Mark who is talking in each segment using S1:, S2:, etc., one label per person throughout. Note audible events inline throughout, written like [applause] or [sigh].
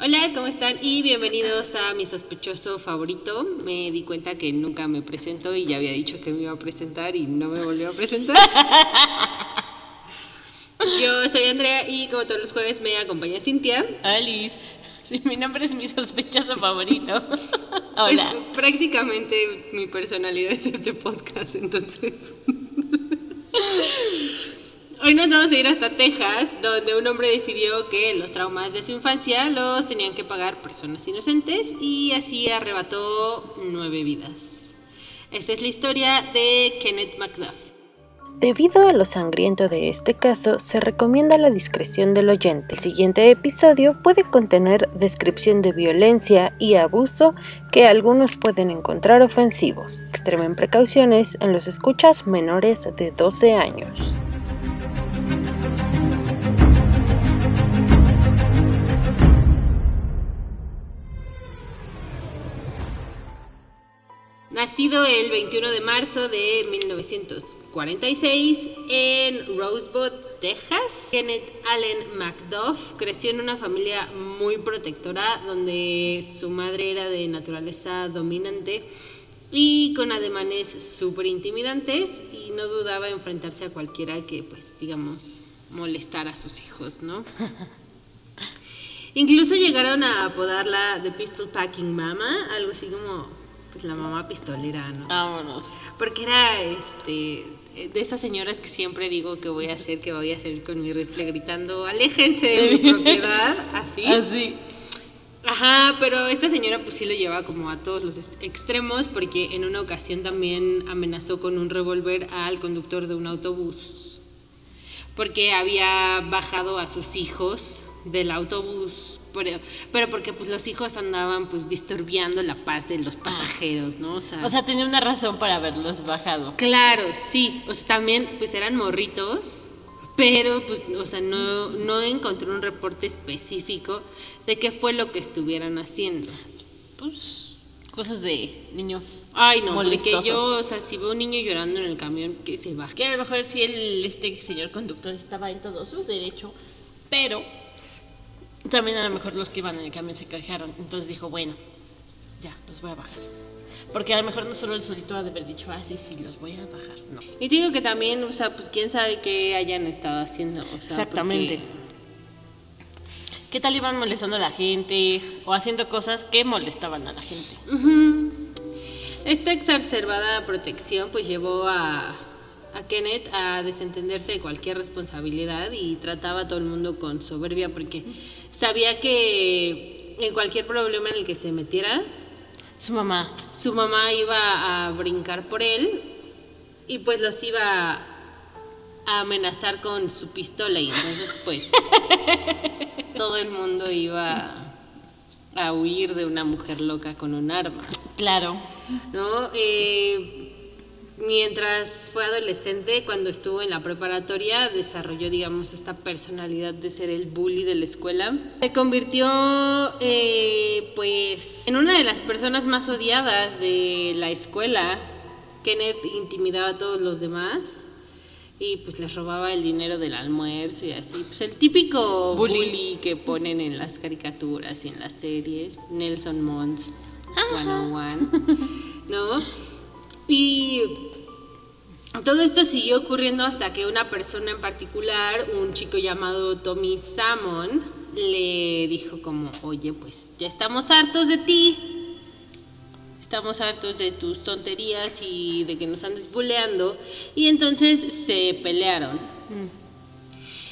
S1: Hola, ¿cómo están? Y bienvenidos a mi sospechoso favorito. Me di cuenta que nunca me presento y ya había dicho que me iba a presentar y no me volvió a presentar. [laughs] Yo soy Andrea y como todos los jueves me acompaña Cintia.
S2: Alice. Sí, mi nombre es mi sospechoso favorito. [laughs] Hola.
S1: Pues, prácticamente mi personalidad es este podcast, entonces. [laughs] Hoy nos vamos a ir hasta Texas, donde un hombre decidió que los traumas de su infancia los tenían que pagar personas inocentes y así arrebató nueve vidas. Esta es la historia de Kenneth McDuff.
S3: Debido a lo sangriento de este caso, se recomienda la discreción del oyente. El siguiente episodio puede contener descripción de violencia y abuso que algunos pueden encontrar ofensivos. Extremen precauciones en los escuchas menores de 12 años.
S1: Nacido el 21 de marzo de 1946 en Rosebud, Texas, Kenneth Allen McDuff creció en una familia muy protectora donde su madre era de naturaleza dominante y con ademanes súper intimidantes y no dudaba enfrentarse a cualquiera que, pues, digamos, molestara a sus hijos, ¿no? [laughs] Incluso llegaron a apodarla The Pistol Packing Mama, algo así como pues la mamá pistolera, ¿no?
S2: Vámonos.
S1: Porque era este de esas señoras que siempre digo que voy a hacer, que voy a hacer con mi rifle gritando, aléjense de mi [laughs] propiedad, así.
S2: Así.
S1: Ajá, pero esta señora pues sí lo lleva como a todos los extremos porque en una ocasión también amenazó con un revólver al conductor de un autobús porque había bajado a sus hijos del autobús pero, pero porque pues los hijos andaban pues disturbiando la paz de los pasajeros, ¿no?
S2: O sea, o sea, tenía una razón para haberlos bajado.
S1: Claro, sí, o sea, también pues eran morritos, pero pues, o sea, no, no encontré un reporte específico de qué fue lo que estuvieran haciendo.
S2: Pues cosas de niños.
S1: Ay, no, porque yo, o sea, si veo un niño llorando en el camión, que se baje.
S2: Que a lo mejor si el este señor conductor estaba en todo su derecho, pero también a lo mejor los que iban en el camión se quejaron. Entonces dijo, bueno, ya, los voy a bajar. Porque a lo mejor no solo el solito ha de haber dicho, ah, sí, sí, los voy a bajar. No.
S1: Y digo que también, o sea, pues quién sabe qué hayan estado haciendo. O sea,
S2: Exactamente. ¿Qué tal iban molestando a la gente o haciendo cosas que molestaban a la gente?
S1: Esta exacerbada protección pues llevó a, a Kenneth a desentenderse de cualquier responsabilidad y trataba a todo el mundo con soberbia porque sabía que en cualquier problema en el que se metiera,
S2: su mamá,
S1: su mamá iba a brincar por él y pues los iba a amenazar con su pistola y entonces pues [laughs] todo el mundo iba a huir de una mujer loca con un arma.
S2: Claro.
S1: ¿No? Eh, mientras fue adolescente, cuando estuvo en la preparatoria, desarrolló, digamos, esta personalidad de ser el bully de la escuela. Se convirtió, eh, pues, en una de las personas más odiadas de la escuela. Kenneth intimidaba a todos los demás y pues les robaba el dinero del almuerzo y así. Pues el típico bully, que ponen en las caricaturas y en las series, Nelson Mons 101, ¿no? Y todo esto siguió ocurriendo hasta que una persona en particular, un chico llamado Tommy Salmon, le dijo como, oye, pues ya estamos hartos de ti, estamos hartos de tus tonterías y de que nos andes buleando, y entonces se pelearon. Mm.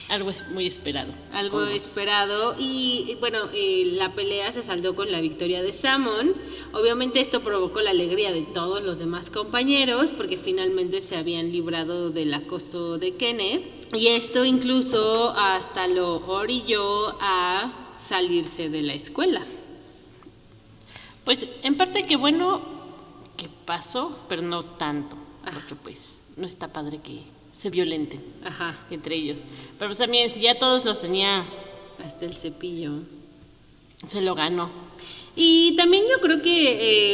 S2: Algo es muy esperado.
S1: Algo esperado. Y, bueno, eh, la pelea se saldó con la victoria de Samon. Obviamente esto provocó la alegría de todos los demás compañeros porque finalmente se habían librado del acoso de Kenneth. Y esto incluso hasta lo orilló a salirse de la escuela.
S2: Pues en parte que bueno que pasó, pero no tanto. Porque pues no está padre que se violenten
S1: Ajá.
S2: entre ellos. Pero pues también, si ya todos los tenía
S1: hasta el cepillo,
S2: se lo ganó.
S1: Y también yo creo que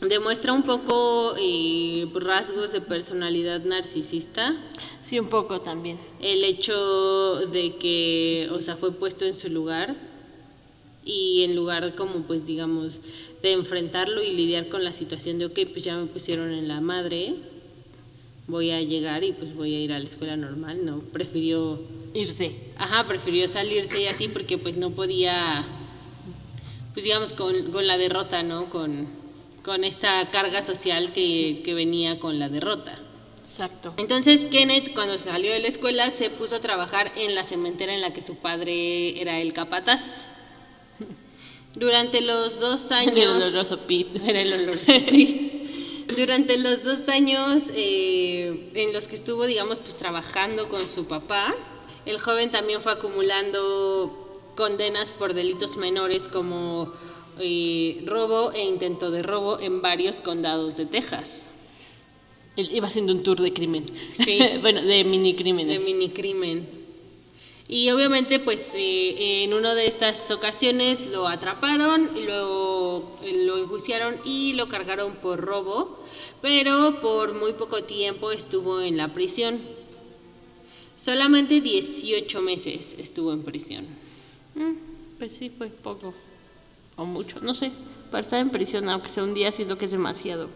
S1: em, demuestra un poco eh, rasgos de personalidad narcisista.
S2: Sí, un poco también.
S1: El hecho de que, o sea, fue puesto en su lugar Y en lugar como pues digamos de enfrentarlo y lidiar con la situación de, ok, pues ya me pusieron en la madre, voy a llegar y pues voy a ir a la escuela normal, no, prefirió
S2: Irse.
S1: Ajá, prefirió salirse y así porque pues no podía, pues digamos, con, con la derrota, ¿no? Con, con esa carga social que, que venía con la derrota.
S2: Exacto.
S1: Entonces Kenneth cuando salió de la escuela se puso a trabajar en la cementera en la que su padre era el capataz. Durante los dos [laughs] años...
S2: El oloroso pit. [laughs]
S1: Era el oloroso pit. Durante los dos años eh, en los que estuvo, digamos, pues trabajando con su papá, el joven también fue acumulando condenas por delitos menores como eh, robo e intento de robo en varios condados de Texas.
S2: Él iba haciendo un tour de crimen.
S1: Sí. [laughs]
S2: bueno, de mini crímenes.
S1: De minicrimen. Y obviamente, pues eh, en una de estas ocasiones lo atraparon, y luego eh, lo enjuiciaron y lo cargaron por robo, pero por muy poco tiempo estuvo en la prisión. Solamente 18 meses estuvo en prisión.
S2: Mm, pues sí, fue poco. O mucho. No sé. Para estar en prisión, aunque sea un día, siento que es demasiado.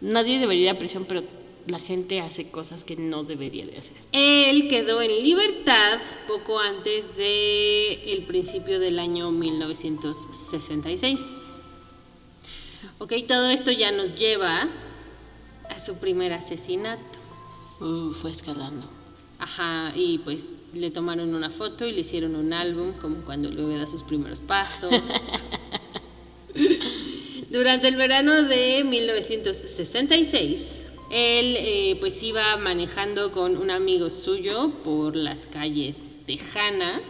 S2: Nadie debería ir a prisión, pero la gente hace cosas que no debería de hacer.
S1: Él quedó en libertad poco antes de el principio del año 1966. Ok, todo esto ya nos lleva a su primer asesinato.
S2: Uh, fue escalando.
S1: Ajá, y pues le tomaron una foto y le hicieron un álbum, como cuando luego da sus primeros pasos. [laughs] Durante el verano de 1966, él eh, pues iba manejando con un amigo suyo por las calles tejanas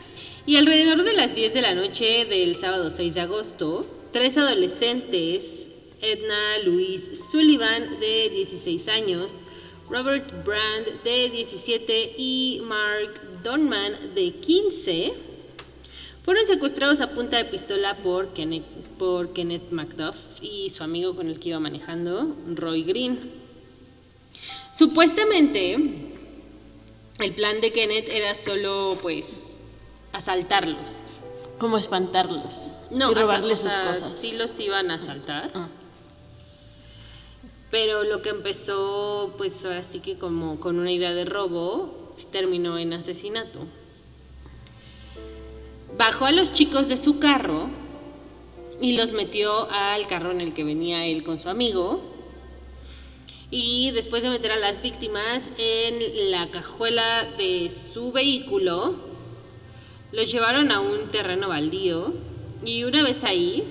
S1: y alrededor de las 10 de la noche del sábado 6 de agosto, tres adolescentes, Edna Louise Sullivan de 16 años, Robert Brand de 17 y Mark Donman de 15, fueron secuestrados a punta de pistola por Kenneth, por Kenneth MacDuff y su amigo con el que iba manejando, Roy Green. Supuestamente, el plan de Kenneth era solo, pues, asaltarlos.
S2: Como espantarlos.
S1: No,
S2: y robarles sus cosas.
S1: Sí los iban a asaltar.
S2: Ah.
S1: Pero lo que empezó, pues ahora sí que como con una idea de robo, terminó en asesinato. Bajó a los chicos de su carro y los metió al carro en el que venía él con su amigo. Y después de meter a las víctimas en la cajuela de su vehículo, los llevaron a un terreno baldío. Y una vez ahí,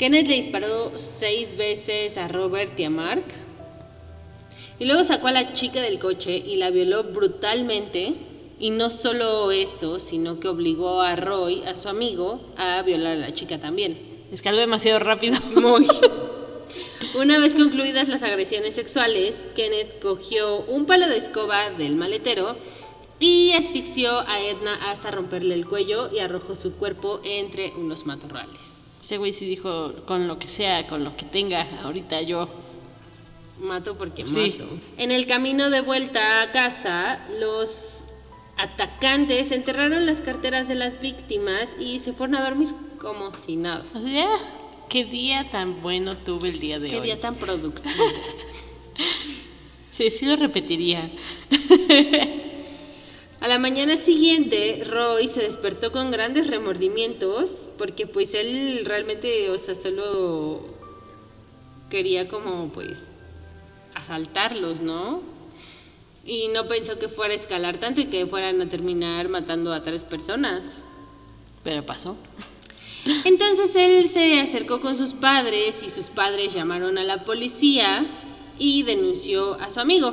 S1: Kenneth le disparó seis veces a Robert y a Mark. Y luego sacó a la chica del coche y la violó brutalmente. Y no solo eso, sino que obligó a Roy, a su amigo, a violar a la chica también.
S2: Escaló demasiado rápido. [laughs]
S1: Muy. Una vez concluidas las agresiones sexuales, Kenneth cogió un palo de escoba del maletero y asfixió a Edna hasta romperle el cuello y arrojó su cuerpo entre unos matorrales.
S2: Ese güey sí dijo, con lo que sea, con lo que tenga, ahorita yo.
S1: Mato porque
S2: Sí.
S1: mato. En el camino de vuelta a casa, los atacantes enterraron las carteras de las víctimas y se fueron a dormir como si nada.
S2: O sea, qué día tan bueno tuve el día de
S1: Qué
S2: hoy.
S1: día tan productivo. [laughs]
S2: Sí, sí lo repetiría. [laughs]
S1: A la mañana siguiente, Roy se despertó con grandes remordimientos porque pues él realmente, o sea, solo quería como pues asaltarlos, ¿no? Y no pensó que fuera a escalar tanto y que fueran a terminar matando a tres personas.
S2: Pero pasó.
S1: Entonces él se acercó con sus padres y sus padres llamaron a la policía y denunció a su amigo.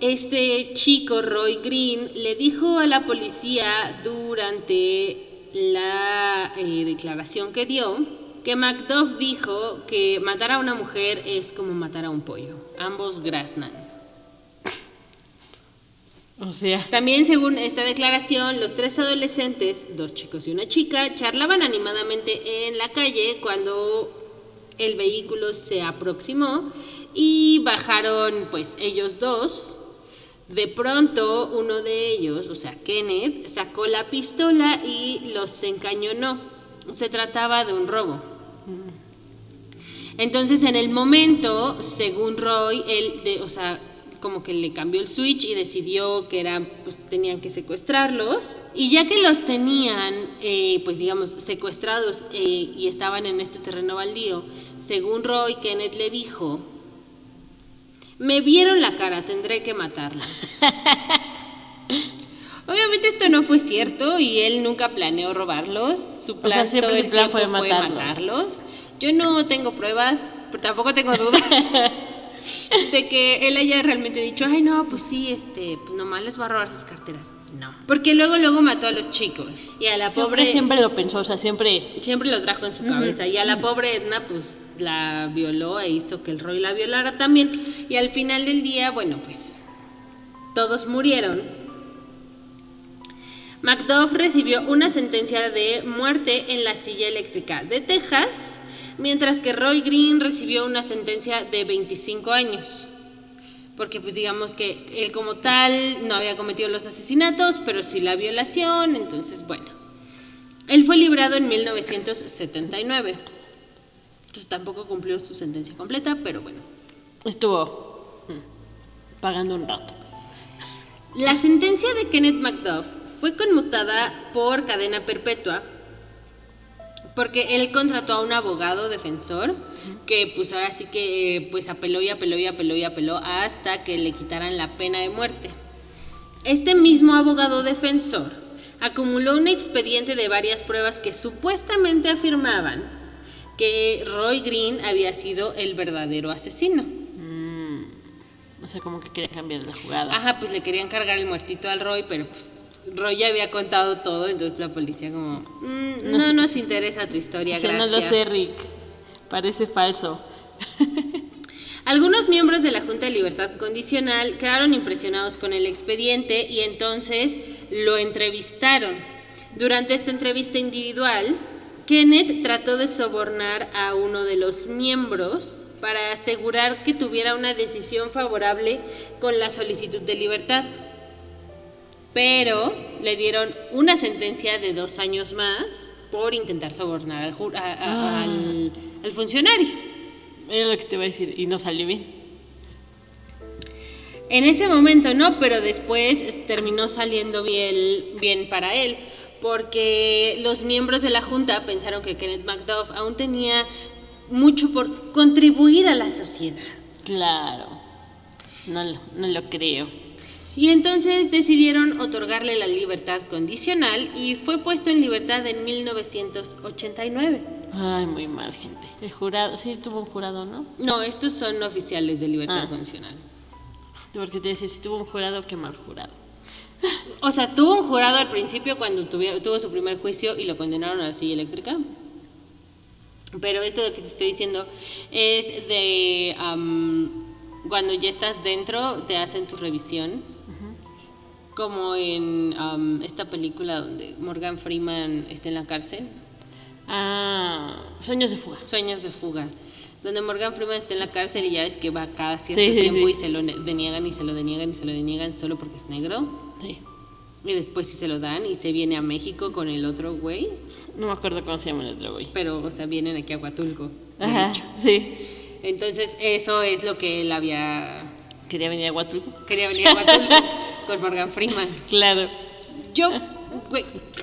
S1: Este chico, Roy Green, le dijo a la policía durante la eh, declaración que dio que Macduff dijo que matar a una mujer es como matar a un pollo. Ambos graznan.
S2: O sea,
S1: También según esta declaración, los tres adolescentes, dos chicos y una chica, charlaban animadamente en la calle cuando el vehículo se aproximó y bajaron pues ellos dos De pronto uno de ellos, o sea, Kenneth, sacó la pistola y los encañonó. Se trataba de un robo. Entonces, en el momento, según Roy, él, de, o sea, como que le cambió el switch y decidió que eran, pues tenían que secuestrarlos. Y ya que los tenían, eh, pues digamos, secuestrados eh, y estaban en este terreno baldío, según Roy, Kenneth le dijo, me vieron la cara, tendré que matarlos. [laughs] Obviamente esto no fue cierto y él nunca planeó robarlos. Su
S2: sea,
S1: plan
S2: siempre
S1: todo el
S2: plan
S1: tiempo
S2: fue matarlos.
S1: matarlos. Yo no tengo pruebas, pero tampoco tengo dudas [laughs] de que él haya realmente dicho, ay no, pues sí, este, pues nomás les va a robar sus carteras. No. Porque luego, luego mató a los chicos. Y a la
S2: Siempre,
S1: pobre
S2: siempre lo pensó, o sea, siempre...
S1: siempre los trajo en su cabeza. Y a la pobre Edna, pues la violó e hizo que el Roy la violara también. Y al final del día, bueno, pues todos murieron. Macduff recibió una sentencia de muerte en la silla eléctrica de Texas, mientras que Roy Green recibió una sentencia de 25 años. Porque pues digamos que él como tal no había cometido los asesinatos, pero sí la violación, entonces bueno. Él fue librado en 1979. Tampoco cumplió su sentencia completa, pero bueno.
S2: Estuvo mm, pagando un rato.
S1: La sentencia de Kenneth Macduff fue conmutada por cadena perpetua porque él contrató a un abogado defensor que pues ahora sí que pues apeló y apeló y apeló y apeló hasta que le quitaran la pena de muerte. Este mismo abogado defensor acumuló un expediente de varias pruebas que supuestamente afirmaban que Roy Green había sido el verdadero asesino.
S2: No sé, como que quería cambiar la jugada.
S1: Ajá, pues le querían cargar el muertito al Roy, pero pues Roy ya había contado todo, entonces la policía como, "Mm, no nos interesa tu historia,
S2: o sea, no lo sé, Rick. Parece falso.
S1: Algunos miembros de la Junta de Libertad Condicional quedaron impresionados con el expediente y entonces lo entrevistaron. Durante esta entrevista individual, Kenneth trató de sobornar a uno de los miembros para asegurar que tuviera una decisión favorable con la solicitud de libertad. Pero le dieron una sentencia de dos años más por intentar sobornar al, ju- a- a- al- al funcionario.
S2: Era lo que te iba a decir. Y no salió bien.
S1: En ese momento no, pero después es- terminó saliendo bien, bien para él, porque los miembros de la Junta pensaron que Kenneth Macduff aún tenía mucho por contribuir a la sociedad.
S2: Claro. No, lo- no lo creo.
S1: Y entonces decidieron otorgarle la libertad condicional y fue puesto en libertad en 1989.
S2: Ay, muy mal, gente. El jurado, sí, tuvo un jurado, ¿no?
S1: No, estos son oficiales de libertad
S2: Ah.
S1: condicional.
S2: Porque te decía, si tuvo un jurado, qué mal jurado.
S1: O sea, tuvo un jurado al principio cuando tuvi- tuvo su primer juicio y lo condenaron a la silla eléctrica. Pero esto de que te estoy diciendo es de am, cuando ya estás dentro, te hacen tu revisión. Como en am, esta película donde Morgan Freeman está en la cárcel,
S2: Ah, sueños de fugas.
S1: Sueños de fuga. Donde Morgan Freeman está en la cárcel y ya es que va cada cierto
S2: Sí,
S1: tiempo
S2: sí.
S1: y se lo deniegan y se lo deniegan y se lo deniegan solo porque es negro.
S2: Sí.
S1: Y después sí se lo dan y se viene a México con el otro güey.
S2: No me acuerdo cómo se llama el otro güey.
S1: Pero, o sea, vienen aquí a Huatulco.
S2: Ajá, sí.
S1: Entonces, eso es lo que él había.
S2: Quería venir a Huatulco.
S1: Quería venir a Huatulco [laughs] con Morgan Freeman.
S2: Claro.
S1: Yo, güey,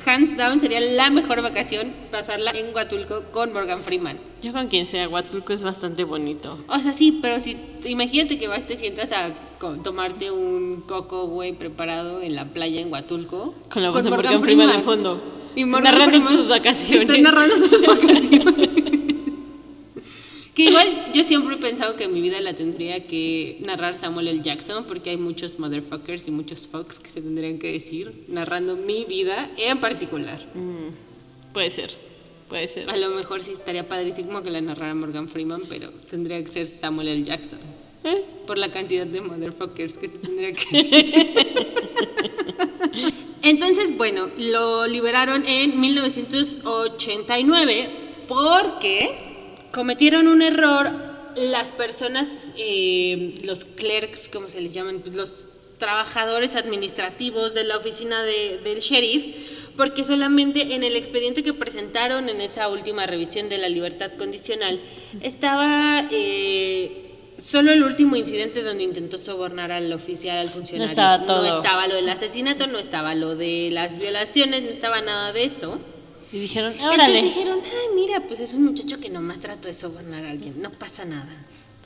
S1: hands down, sería la mejor vacación pasarla en Huatulco con Morgan Freeman.
S2: Yo con quien sea, Huatulco es bastante bonito.
S1: O sea, sí, pero si imagínate que vas, te sientas a tomarte un coco, güey, preparado en la playa en Huatulco.
S2: Con la voz de Morgan Freeman de fondo.
S1: Y Morgan
S2: narrando
S1: Freeman
S2: tus vacaciones.
S1: Está narrando tus [laughs] vacaciones. Que igual yo siempre he pensado que mi vida la tendría que narrar Samuel L. Jackson, porque hay muchos motherfuckers y muchos fucks que se tendrían que decir, narrando mi vida en particular.
S2: Mm, puede ser, puede ser.
S1: A lo mejor sí estaría padrísimo que la narrara Morgan Freeman, pero tendría que ser Samuel L. Jackson.
S2: ¿Eh?
S1: Por la cantidad de motherfuckers que se tendría que [laughs] decir. Entonces, bueno, lo liberaron en 1989 porque cometieron un error las personas, eh, los clerks, como se les llaman, pues los trabajadores administrativos de la oficina de- del sheriff, porque solamente en el expediente que presentaron en esa última revisión de la libertad condicional estaba eh, solo el último incidente donde intentó sobornar al oficial, al funcionario.
S2: estaba todo.
S1: No estaba lo del asesinato, no estaba lo de las violaciones, no estaba nada de eso.
S2: Y dijeron,
S1: Entonces
S2: órale,
S1: dijeron, ay, mira, pues es un muchacho que nomás trató de sobornar a alguien, no pasa nada.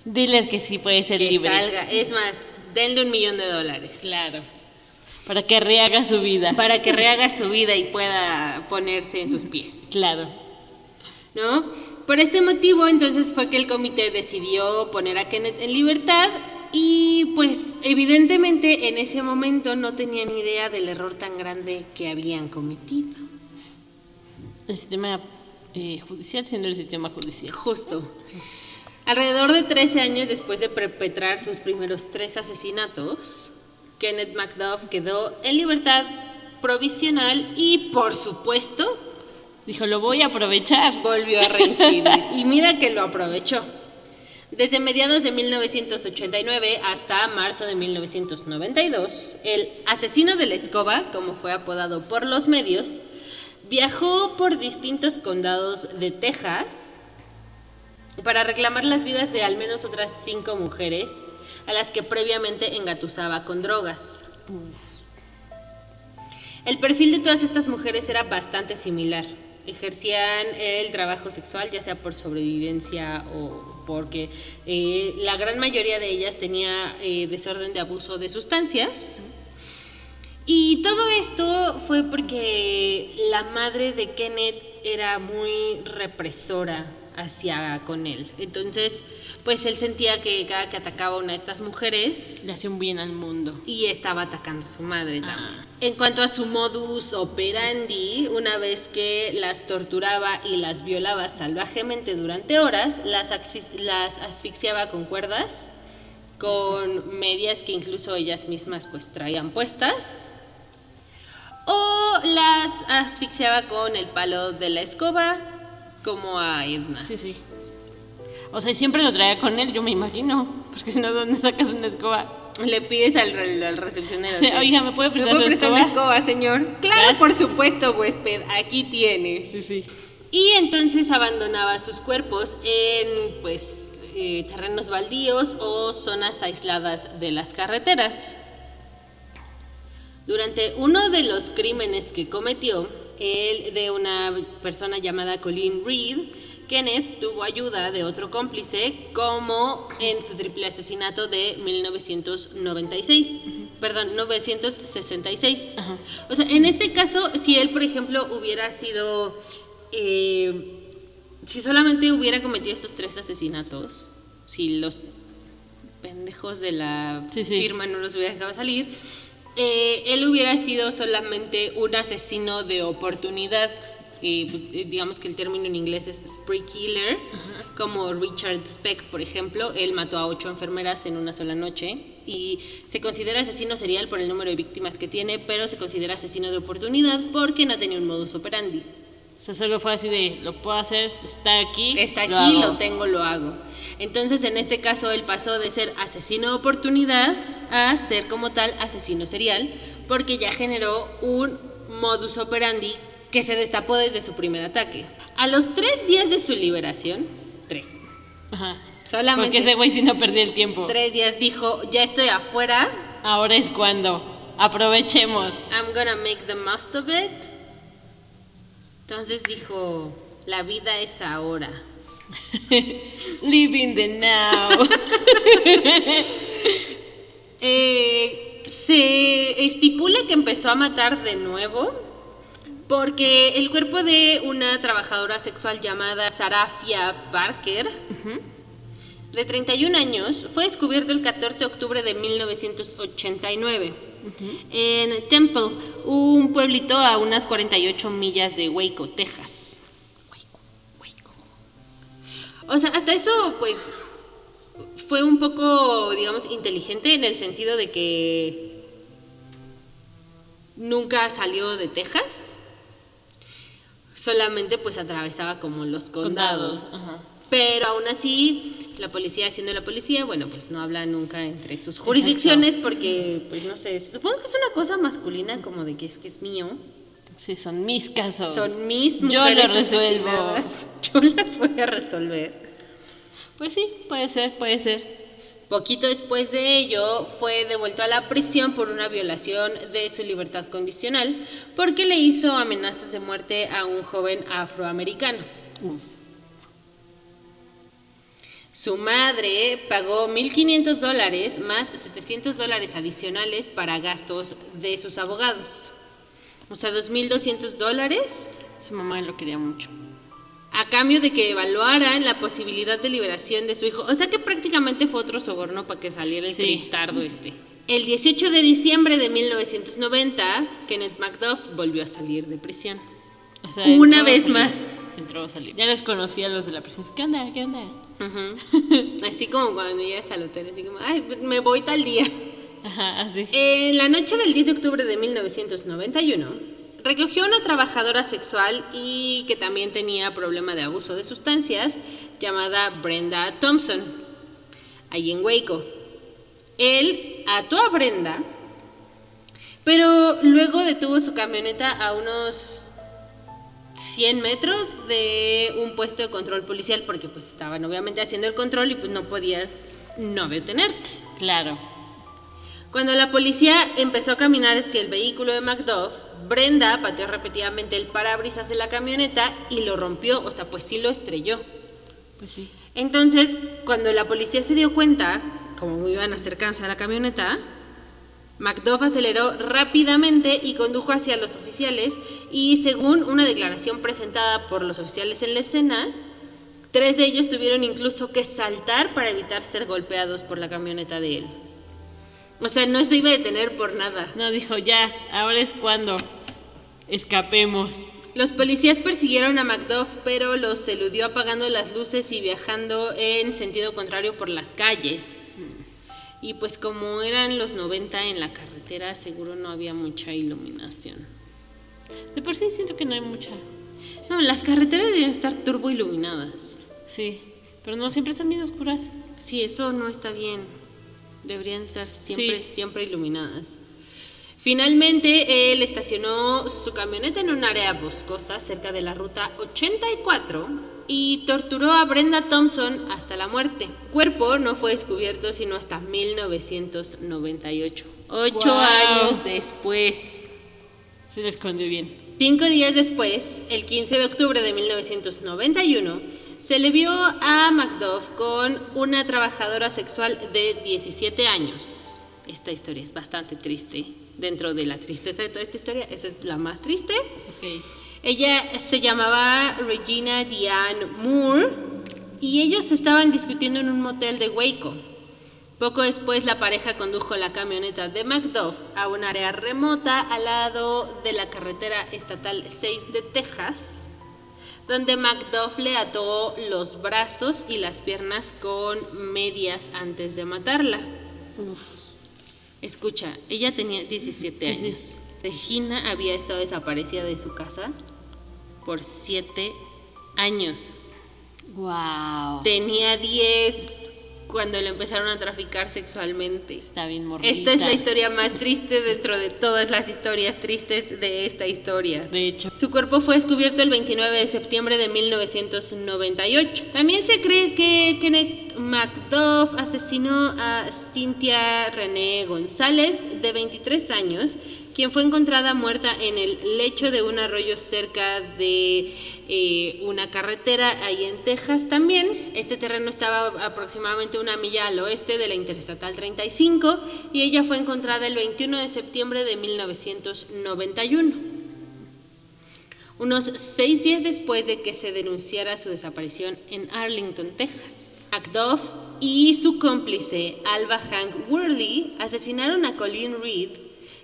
S2: diles que sí puede ser
S1: Que
S2: libre.
S1: salga, es más, denle un millón de dólares.
S2: Claro. Para que rehaga su vida.
S1: Para que rehaga su vida y pueda ponerse en sus pies,
S2: Claro.
S1: ¿no? Por este motivo, entonces fue que el comité decidió poner a Kenneth en libertad y pues evidentemente en ese momento no tenían idea del error tan grande que habían cometido.
S2: El sistema eh, judicial siendo el sistema judicial.
S1: Justo. Alrededor de 13 años después de perpetrar sus primeros tres asesinatos, Kenneth MacDuff quedó en libertad provisional y, por supuesto,
S2: Dijo, lo voy a aprovechar.
S1: volvió a reincidir. [laughs] y mira que lo aprovechó. Desde mediados de 1989 hasta marzo de 1992, el asesino de la escoba, como fue apodado por los medios, viajó por distintos condados de Texas para reclamar las vidas de al menos otras cinco mujeres a las que previamente engatusaba con drogas. El perfil de todas estas mujeres era bastante similar. Ejercían el trabajo sexual, ya sea por sobrevivencia o porque eh, la gran mayoría de ellas tenía eh, desorden de abuso de sustancias. Y todo esto fue porque la madre de Kenneth era muy represora hacia con él. Entonces, pues él sentía que cada que atacaba a una de estas mujeres,
S2: Le hace un bien al mundo.
S1: y estaba atacando a su madre también. En cuanto a su modus operandi, una vez que las torturaba y las violaba salvajemente durante horas, las, asfix- las asfixiaba con cuerdas, con medias que incluso ellas mismas pues traían puestas, o las asfixiaba con el palo de la escoba, como a Edna.
S2: Sí, sí. O sea, siempre lo traía con él, yo me imagino. Porque si no, ¿dónde sacas una escoba?
S1: Le pides al, al recepcionero.
S2: Sí. Oiga, ¿me puede
S1: ¿Me
S2: prestar
S1: puede
S2: su
S1: prestar una escoba, señor? Claro,
S2: Gracias.
S1: por supuesto, huésped. Aquí tiene.
S2: Sí, sí.
S1: Y entonces abandonaba sus cuerpos en, pues, eh, terrenos baldíos o zonas aisladas de las carreteras. Durante uno de los crímenes que cometió, el de una persona llamada Colleen Reed, Kenneth tuvo ayuda de otro cómplice, como en su triple asesinato de 1996. Perdón, 966.
S2: Ajá.
S1: O sea, en este caso, si él, por ejemplo, hubiera sido. eh, si solamente hubiera cometido estos tres asesinatos, si los pendejos de la
S2: Sí, sí.
S1: firma no los hubiera dejado salir, eh, él hubiera sido solamente un asesino de oportunidad. Eh, pues, eh, digamos que el término en inglés es spree killer, como Richard Speck, por ejemplo. Él mató a ocho enfermeras en una sola noche y se considera asesino serial por el número de víctimas que tiene, pero se considera asesino de oportunidad porque no tenía un modus operandi.
S2: O sea, solo fue así de, lo puedo hacer, está aquí.
S1: Está
S2: lo
S1: aquí,
S2: hago.
S1: lo tengo, lo hago. Entonces, en este caso, él pasó de ser asesino de oportunidad a ser como tal asesino serial, porque ya generó un modus operandi que se destapó desde su primer ataque. A los tres días de su liberación, tres,
S2: Ajá.
S1: Solamente-
S2: Porque ese güey sí no perdía el tiempo.
S1: tres días dijo, ya estoy afuera,
S2: Ahora es cuando. Aprovechemos.
S1: I'm gonna make the most of it. Entonces dijo, la vida es ahora. [laughs]
S2: Living the now. [laughs]
S1: Eh, se estipula que empezó a matar de nuevo porque el cuerpo de una trabajadora sexual llamada Sarafia Barker, de 31 años, fue descubierto el 14 de octubre de 1989 en Temple, un pueblito a unas 48 millas de Waco, Texas. O sea, hasta eso, pues, fue un poco, digamos, inteligente en el sentido de que nunca salió de Texas. Solamente pues atravesaba como los condados. Pero aún así, la policía siendo la policía, bueno, pues no habla nunca entre sus jurisdicciones porque, pues no sé, supongo que es una cosa masculina como de que es que es mío.
S2: Sí, son mis casos.
S1: Son mis
S2: Yo
S1: mujeres
S2: lo resuelvo. [laughs]
S1: Yo las voy a resolver.
S2: Pues sí, puede ser, puede ser.
S1: Poquito después de ello, fue devuelto a la prisión por una violación de su libertad condicional porque le hizo amenazas de muerte a un joven afroamericano. Su madre pagó 1.500 dólares más 700 dólares adicionales para gastos de sus abogados. O sea, 2.200 dólares
S2: Su mamá lo quería mucho.
S1: a cambio de que evaluaran la posibilidad de liberación de su hijo. O sea que prácticamente fue otro soborno para que saliera el
S2: Sí.
S1: este. El 18 de diciembre de 1990, Kenneth MacDuff volvió a salir de prisión.
S2: O sea,
S1: Una vez más.
S2: Entró a salir. Ya les conocía a los de la prisión. ¿Qué onda? ¿Qué onda? [laughs]
S1: Así como cuando llegas al hotel, así como, ay, me voy tal día.
S2: Ajá, así.
S1: En la noche del 10 de octubre de 1991, recogió a una trabajadora sexual y que también tenía problema de abuso de sustancias, llamada Brenda Thompson, allí en Waco. Él ató a Brenda, pero luego detuvo su camioneta a unos 100 metros de un puesto de control policial porque pues estaban obviamente haciendo el control y pues no podías no detenerte.
S2: Claro.
S1: Cuando la policía empezó a caminar hacia el vehículo de Macduff, Brenda pateó repetidamente el parabrisas de la camioneta y lo rompió, o sea, pues sí lo estrelló.
S2: Pues sí.
S1: Entonces, cuando la policía se dio cuenta, como iban acercándose a la camioneta, Macduff aceleró rápidamente y condujo hacia los oficiales y según una declaración presentada por los oficiales en la escena, tres de ellos tuvieron incluso que saltar para evitar ser golpeados por la camioneta de él. O sea, no se iba a detener por nada.
S2: No, dijo, ya, ahora es cuando escapemos.
S1: Los policías persiguieron a Macduff, pero los eludió apagando las luces y viajando en sentido contrario por las calles. Y pues como eran los 90 en la carretera, seguro no había mucha iluminación.
S2: De por sí siento que no hay mucha.
S1: No, las carreteras deben estar turbo iluminadas.
S2: Sí, pero no siempre están bien oscuras.
S1: Sí, eso no está bien. Deberían estar siempre,
S2: Sí.
S1: siempre iluminadas. Finalmente, él estacionó su camioneta en un área boscosa cerca de la ruta 84 y torturó a Brenda Thompson hasta la muerte. Cuerpo no fue descubierto sino hasta 1998, ocho años después.
S2: Se le escondió bien.
S1: Cinco días después, el 15 de octubre de 1991, se le vio a Macduff con una trabajadora sexual de 17 años. Esta historia es bastante triste. Dentro de la tristeza de toda esta historia, esa es la más triste.
S2: Ok.
S1: Ella se llamaba Regina Diane Moore y ellos estaban discutiendo en un motel de Waco. Poco después la pareja condujo la camioneta de Macduff a un área remota al lado de la carretera estatal 6 de Texas, donde Macduff le ató los brazos y las piernas con medias antes de matarla. Escucha, ella tenía 17
S2: Sí, sí.
S1: años. Regina había estado desaparecida de su casa por 7 años.
S2: Wow.
S1: Tenía 10 cuando le empezaron a traficar sexualmente.
S2: Está bien morrita.
S1: Esta es la historia más triste dentro de todas las historias tristes de esta historia.
S2: De hecho.
S1: Su cuerpo fue descubierto el 29 de septiembre de 1998. También se cree que Kenneth MacDuff asesinó a Cynthia René González, de 23 años, quien fue encontrada muerta en el lecho de un arroyo cerca de eh, una carretera ahí en Texas también. Este terreno estaba aproximadamente una milla al oeste de la Interestatal 35 y ella fue encontrada el 21 de septiembre de 1991 unos seis días después de que se denunciara su desaparición en Arlington, Texas. Macduff y su cómplice, Alba Hank Worley, asesinaron a Colleen Reed,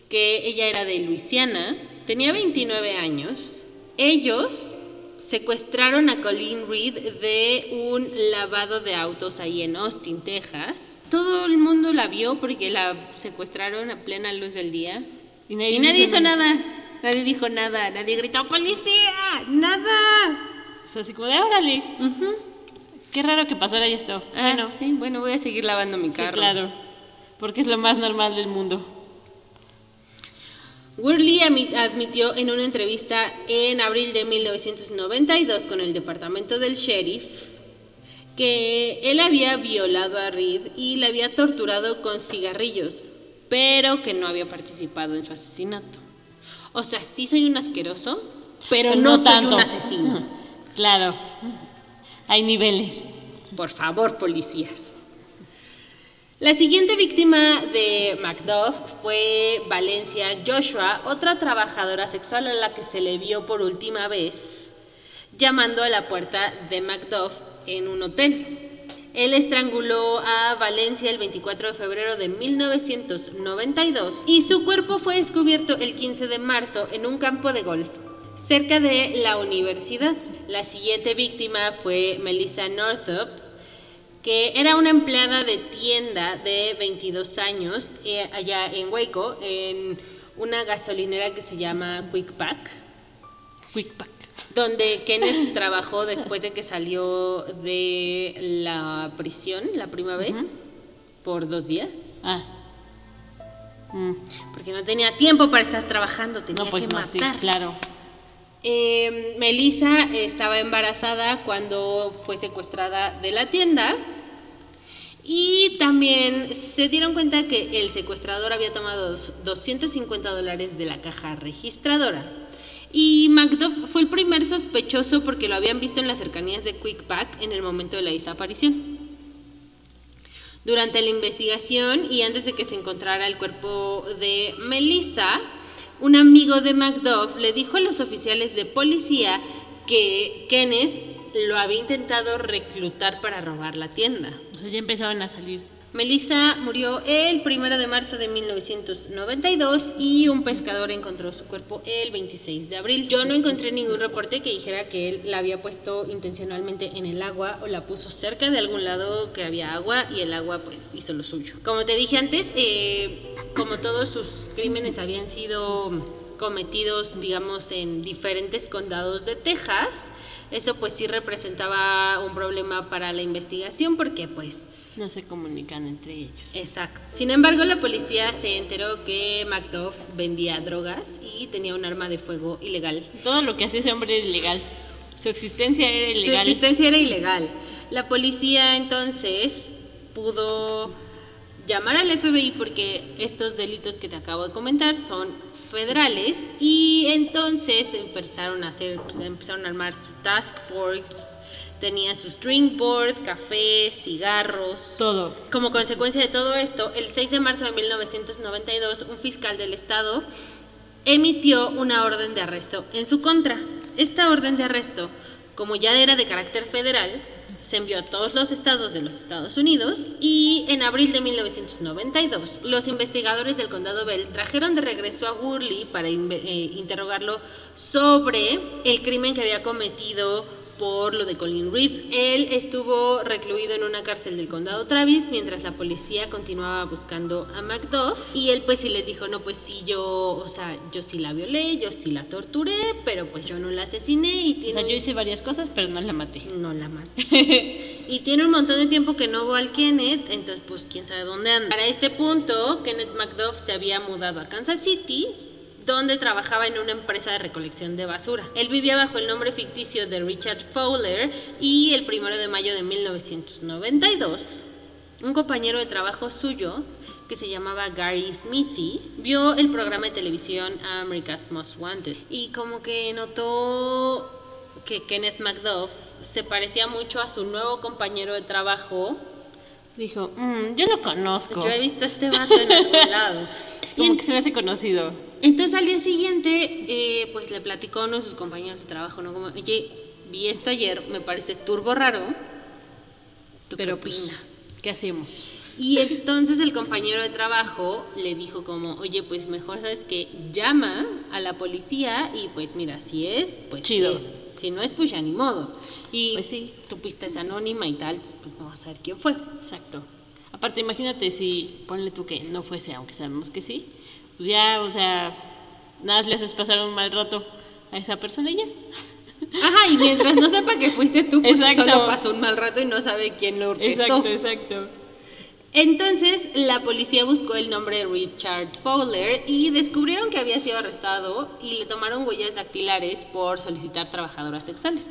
S1: que ella era de Luisiana, tenía 29 años. Ellos secuestraron a Colleen Reed de un lavado de autos ahí en Austin, Texas. Todo el mundo la vio porque la secuestraron a plena luz del día.
S2: Y
S1: Y nadie hizo nada. Nadie dijo nada. Nadie gritó, ¡Policía! ¡Nada!
S2: O sea, así como de órale. Qué raro que pasara esto.
S1: Ah,
S2: bueno,
S1: sí, bueno, voy a seguir lavando mi
S2: sí,
S1: carro.
S2: claro. Porque es lo más normal del mundo.
S1: Worley admitió en una entrevista en abril de 1992 con el departamento del sheriff que él había violado a Reed y la había torturado con cigarrillos, pero que no había participado en su asesinato. O sea, sí soy un asqueroso, pero,
S2: Pero
S1: no,
S2: no
S1: soy
S2: tanto.
S1: un asesino. [laughs]
S2: Claro. Hay niveles.
S1: Por favor, policías. La siguiente víctima de Macduff fue Valencia Joshua, otra trabajadora sexual a la que se le vio por última vez llamando a la puerta de Macduff en un hotel. Él estranguló a Valencia el 24 de febrero de 1992 y su cuerpo fue descubierto el 15 de marzo en un campo de golf cerca de la universidad. La siguiente víctima fue Melissa Northup, que era una empleada de tienda de 22 años eh, allá en Waco, en una gasolinera que se llama Quick Pack,
S2: Quick pack.
S1: donde Kenneth [laughs] trabajó después de que salió de la prisión la primera vez por dos días,
S2: Ah. Mm,
S1: porque no tenía tiempo para estar trabajando, tenía
S2: No, pues
S1: que
S2: no, sí,
S1: matar.
S2: claro.
S1: Eh, Melissa estaba embarazada cuando fue secuestrada de la tienda y también se dieron cuenta que el secuestrador había tomado dos- 250 dólares de la caja registradora. Y Macduff fue el primer sospechoso porque lo habían visto en las cercanías de Quick Pack en el momento de la desaparición. Durante la investigación y antes de que se encontrara el cuerpo de Melissa, un amigo de Macduff le dijo a los oficiales de policía que Kenneth lo había intentado reclutar para robar la tienda.
S2: O sea, ya empezaban a salir.
S1: Melissa murió el 1 de marzo de 1992 y un pescador encontró su cuerpo el 26 de abril. Yo no encontré ningún reporte que dijera que él la había puesto intencionalmente en el agua o la puso cerca de algún lado que había agua y el agua pues hizo lo suyo. Como te dije antes, eh, como todos sus crímenes habían sido cometidos, digamos, en diferentes condados de Texas, eso pues sí representaba un problema para la investigación porque pues
S2: No se comunican entre ellos.
S1: Exacto. Sin embargo, la policía se enteró que Macduff vendía drogas y tenía un arma de fuego ilegal.
S2: Todo lo que hacía ese hombre era ilegal. Su existencia era
S1: Su
S2: ilegal.
S1: existencia era ilegal. La policía entonces pudo llamar al FBI porque estos delitos que te acabo de comentar son federales y entonces empezaron a hacer, pues, empezaron a armar su task force, tenía su string board, café, cigarros.
S2: Todo.
S1: Como consecuencia de todo esto, el 6 de marzo de 1992, un fiscal del estado emitió una orden de arresto en su contra. Esta orden de arresto, como ya era de carácter federal, se envió a todos los estados de los Estados Unidos y en abril de 1992 los investigadores del condado Bell trajeron de regreso a Worley para eh, interrogarlo sobre el crimen que había cometido por lo de Colin Reed. Él estuvo recluido en una cárcel del condado Travis mientras la policía continuaba buscando a Macduff y él pues sí les dijo, no pues sí yo, o sea, yo sí la violé, yo sí la torturé, pero pues yo no la asesiné y
S2: O
S1: tiene
S2: sea,
S1: un-
S2: yo hice varias cosas, pero no la maté.
S1: no la maté. [laughs] y tiene un montón de tiempo que no veo al Kenneth, entonces pues quién sabe dónde anda. Para este punto, Kenneth McDuff se había mudado a Kansas City, donde trabajaba en una empresa de recolección de basura. Él vivía bajo el nombre ficticio de Richard Fowler y el primero de mayo de 1992, un compañero de trabajo suyo, que se llamaba Gary Smithy, vio el programa de televisión America's Most Wanted y como que notó que Kenneth McDuff se parecía mucho a su nuevo compañero de trabajo.
S2: Dijo, "Mm, yo lo conozco.
S1: Yo he visto a este vato en algún [laughs] lado. Y
S2: Como
S1: en-
S2: que se me hace conocido.
S1: Entonces al día siguiente, eh, pues le platicó a uno de sus compañeros de trabajo, ¿no? Como, oye, vi esto ayer, me parece turbo raro, ¿tú
S2: Pero
S1: qué
S2: pues,
S1: opinas?
S2: ¿qué hacemos?
S1: Y entonces el compañero de trabajo le dijo como, oye, pues mejor sabes que llama a la policía y pues mira, si es, pues
S2: Chido.
S1: es. Si no es, pues ya ni modo. Y
S2: Pues sí.
S1: tu pista es anónima y tal, pues no vas a saber quién fue.
S2: Exacto. Aparte, imagínate si, ponle tú que no fuese, aunque sabemos que sí, pues ya, o sea, nada más le haces pasar un mal rato a esa persona y ya.
S1: Ajá, y mientras no sepa que fuiste tú, pues
S2: Exacto.
S1: solo pasó un mal rato y no sabe quién lo orquestó.
S2: Exacto, exacto.
S1: Entonces, la policía buscó el nombre de Richard Fowler y descubrieron que había sido arrestado y le tomaron huellas dactilares por solicitar trabajadoras sexuales.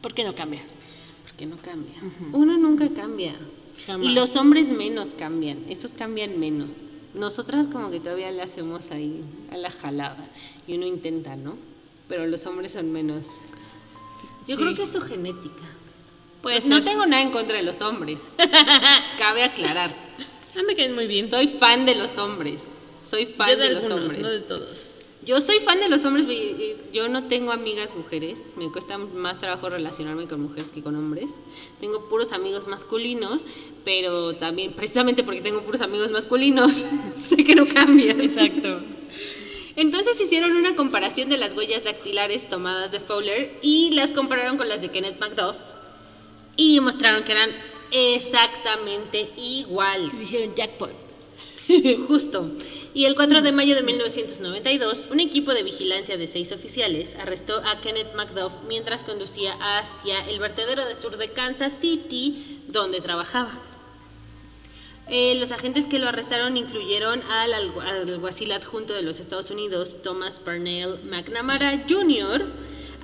S2: ¿Por qué no cambia?
S1: Porque no cambia. Uno nunca cambia.
S2: Jamás.
S1: Y los hombres menos cambian. Esos cambian menos. Nosotras como que todavía le hacemos ahí a la jalada. Y uno intenta, ¿no? Pero los hombres son menos. Yo
S2: Sí.
S1: creo que es su genética.
S2: Puede
S1: no
S2: ser.
S1: tengo nada en contra de los hombres. [laughs] Cabe aclarar.
S2: Ah, me caen muy bien.
S1: Soy fan de los hombres. Soy fan
S2: Yo
S1: de,
S2: de
S1: los
S2: algunos,
S1: hombres.
S2: no de todos.
S1: Yo soy fan de los hombres. Yo no tengo amigas mujeres. Me cuesta más trabajo relacionarme con mujeres que con hombres. Tengo puros amigos masculinos, pero también, precisamente porque tengo puros amigos masculinos, [laughs] sé que no cambian.
S2: Exacto.
S1: Entonces hicieron una comparación de las huellas dactilares tomadas de Fowler y las compararon con las de Kenneth MacDuff y mostraron que eran exactamente igual.
S2: Dijeron jackpot. [laughs]
S1: Justo. Y el 4 de mayo de 1992, un equipo de vigilancia de seis oficiales arrestó a Kenneth MacDuff mientras conducía hacia el vertedero de sur de Kansas City, donde trabajaba. Eh, los agentes que lo arrestaron incluyeron al alguacil adjunto de los Estados Unidos, Thomas Parnell McNamara Jr.,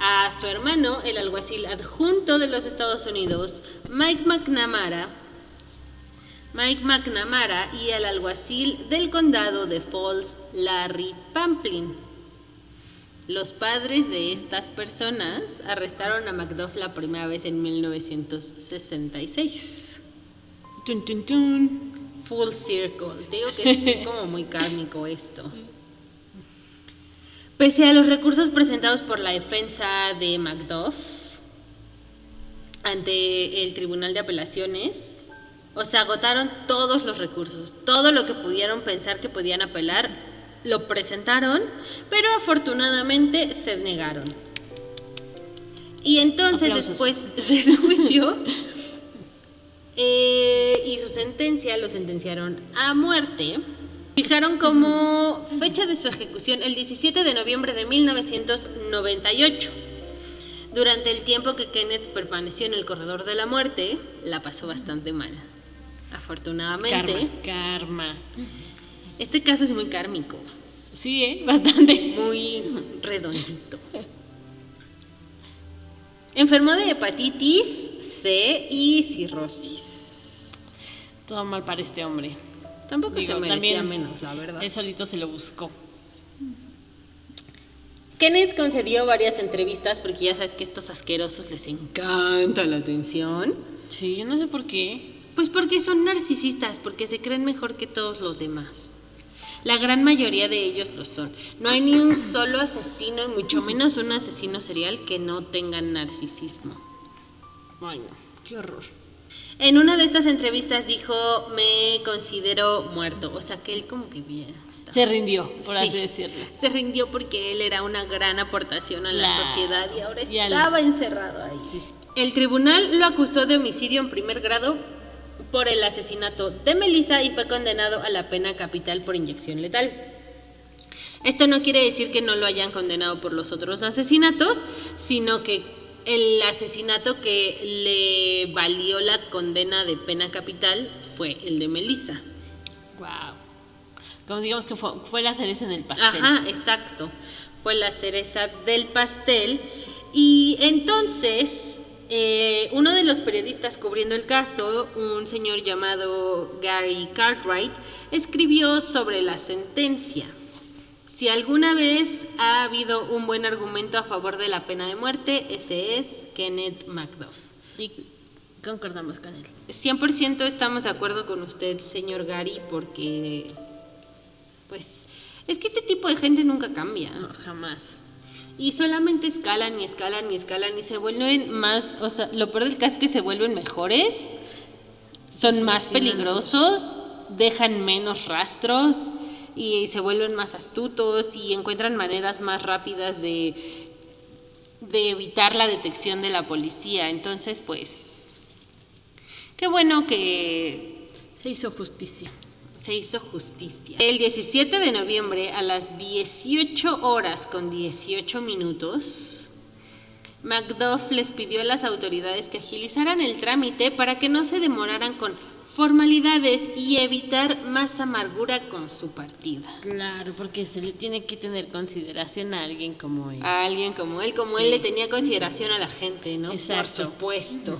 S1: a su hermano, el alguacil adjunto de los Estados Unidos, Mike McNamara, Mike McNamara y al alguacil del condado de Falls, Larry Pamplin. Los padres de estas personas arrestaron a Macduff la primera vez en 1966.
S2: Tun, tun, tun.
S1: Full circle. Te Digo que es [laughs] como muy kármico esto. Pese a los recursos presentados por la defensa de Macduff ante el Tribunal de Apelaciones, o sea, agotaron todos los recursos, todo lo que pudieron pensar que podían apelar, lo presentaron, pero afortunadamente se negaron. Y entonces,
S2: Aplausos.
S1: después [laughs] de su juicio eh, y su sentencia, lo sentenciaron a muerte. Fijaron como fecha de su ejecución el 17 de noviembre de 1998. Durante el tiempo que Kenneth permaneció en el corredor de la muerte, la pasó bastante mal. Afortunadamente,
S2: Karma. Karma.
S1: este caso es muy kármico,
S2: Sí, ¿eh? Bastante.
S1: muy redondito. Enfermó de hepatitis C y cirrosis.
S2: Todo mal para este hombre.
S1: Tampoco se
S2: Digo,
S1: merecía
S2: también
S1: menos, la verdad.
S2: Él solito se lo buscó.
S1: Kenneth concedió varias entrevistas porque ya sabes que a estos asquerosos les encanta la atención.
S2: Sí, yo no sé por qué.
S1: Pues porque son narcisistas, porque se creen mejor que todos los demás. La gran mayoría de ellos lo son. No hay ni un solo asesino, y mucho menos un asesino serial, que no tenga narcisismo.
S2: Ay, no. Qué horror.
S1: En una de estas entrevistas dijo, me considero muerto. O sea que él como que bien.
S2: Se rindió, por
S1: Sí.
S2: así decirlo.
S1: Se rindió porque él era una gran aportación a la sociedad y ahora
S2: Y al-
S1: estaba encerrado ahí. El tribunal lo acusó de homicidio en primer grado por el asesinato de Melissa y fue condenado a la pena capital por inyección letal. Esto no quiere decir que no lo hayan condenado por los otros asesinatos, sino que el asesinato que le valió la condena de pena capital fue el de Melissa.
S2: Wow. Como digamos que fue, fue la cereza en el pastel.
S1: Ajá, exacto. Fue la cereza del pastel. Y entonces, eh, uno de los periodistas cubriendo el caso, un señor llamado Gary Cartwright, escribió sobre la sentencia. Si alguna vez ha habido un buen argumento a favor de la pena de muerte, ese es Kenneth MacDuff.
S2: Y concordamos con él.
S1: 100% estamos de acuerdo con usted, señor Gary, porque, pues, es que este tipo de gente nunca cambia.
S2: No, jamás.
S1: Y solamente escalan y escalan y escalan y se vuelven más, o sea, lo peor del caso es que se vuelven mejores, son más peligrosos, dejan menos rastros y se vuelven más astutos y encuentran maneras más rápidas de, de evitar la detección de la policía. Entonces, pues, qué bueno que
S2: Se hizo justicia.
S1: Se hizo justicia. El 17 de noviembre a las 18 horas con 18 minutos, Macduff les pidió a las autoridades que agilizaran el trámite para que no se demoraran con formalidades y evitar más amargura con su partida.
S2: Claro, porque se le tiene que tener consideración a alguien como él.
S1: A alguien como él, como él le tenía consideración a la gente, ¿no?
S2: Exacto.
S1: Por supuesto.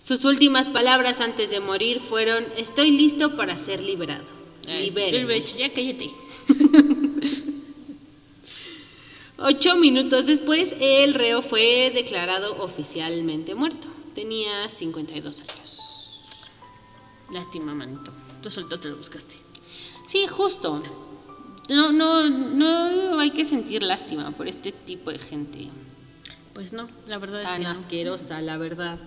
S1: Sus últimas palabras antes de morir fueron, estoy listo para ser liberado. Libérenme".
S2: Ya cállate. [laughs]
S1: Ocho minutos después, el reo fue declarado oficialmente muerto. Tenía 52 años.
S2: Lástima, manito. Tú solito te lo buscaste.
S1: Sí, justo. No, no, no hay que sentir lástima por este tipo de gente
S2: Pues no, la verdad es
S1: tan
S2: que no.
S1: asquerosa, la verdad.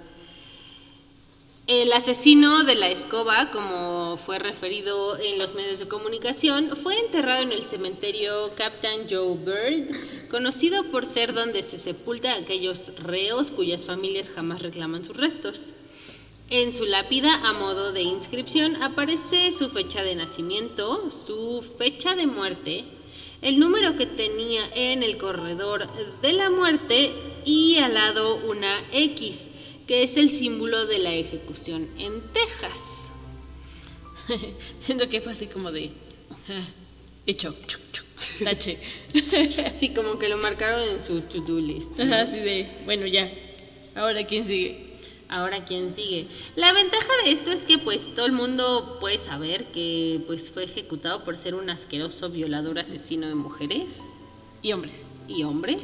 S1: El asesino de la escoba, como fue referido en los medios de comunicación, fue enterrado en el cementerio Captain Joe Bird, conocido por ser donde se sepulta a aquellos reos cuyas familias jamás reclaman sus restos. En su lápida, a modo de inscripción, aparece su fecha de nacimiento, su fecha de muerte, el número que tenía en el corredor de la muerte y al lado una X, que es el símbolo de la ejecución en Texas. [laughs]
S2: Siento que fue así como de. ah, Hecho. chuc, chuc, Tache. [laughs]
S1: Así como que lo marcaron en su to-do list.
S2: así de. Bueno, ya. Ahora, ¿quién sigue?
S1: Ahora, ¿quién sigue? La ventaja de esto es que pues todo el mundo puede saber que pues fue ejecutado por ser un asqueroso violador asesino de mujeres
S2: Y hombres.
S1: y hombres.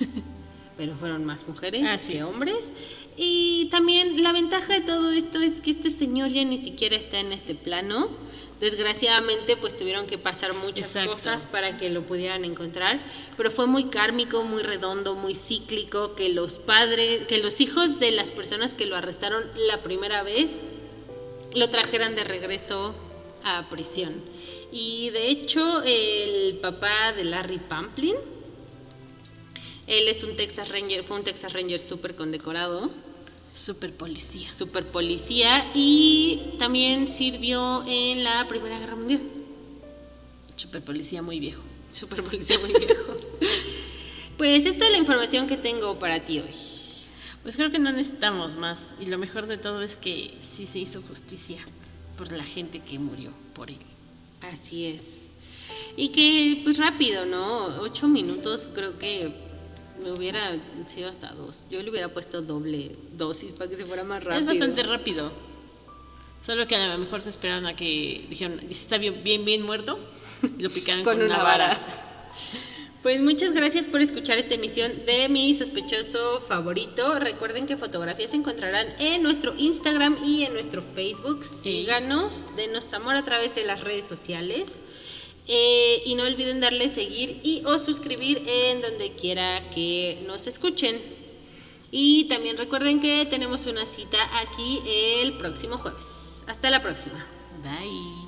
S1: [laughs] Pero fueron más mujeres
S2: Ah, sí.
S1: que hombres. Y también la ventaja de todo esto es que este señor ya ni siquiera está en este plano. Desgraciadamente, pues tuvieron que pasar muchas
S2: Exacto.
S1: cosas para que lo pudieran encontrar, pero fue muy kármico, muy redondo, muy cíclico que los padres, que los hijos de las personas que lo arrestaron la primera vez lo trajeran de regreso a prisión. Y de hecho, el papá de Larry Pamplin, él es un Texas Ranger, fue un Texas Ranger súper condecorado,
S2: Super policía.
S1: súper policía y también sirvió en la Primera Guerra Mundial.
S2: Super policía muy viejo.
S1: Súper policía muy viejo. [laughs] Pues esta es la información que tengo para ti hoy.
S2: Pues creo que no necesitamos más. Y lo mejor de todo es que sí se hizo justicia por la gente que murió por él.
S1: Así es. Y que, pues rápido, ¿no? Ocho minutos creo que me hubiera sido hasta dos. Yo le hubiera puesto doble dosis para que se fuera más rápido.
S2: Es bastante rápido. Solo que a lo mejor se esperaron a que dijeron, "¿Y si está bien, bien, bien muerto? Y lo picaron [laughs]
S1: con, una vara. Pues muchas gracias por escuchar esta emisión de mi sospechoso favorito. Recuerden que fotografías se encontrarán en nuestro Instagram y en nuestro Facebook. Síganos, denos amor a través de las redes sociales. Eh, y no olviden darle seguir y o suscribir en donde quiera que nos escuchen. Y también recuerden que tenemos una cita aquí el próximo jueves. Hasta la próxima.
S2: Bye.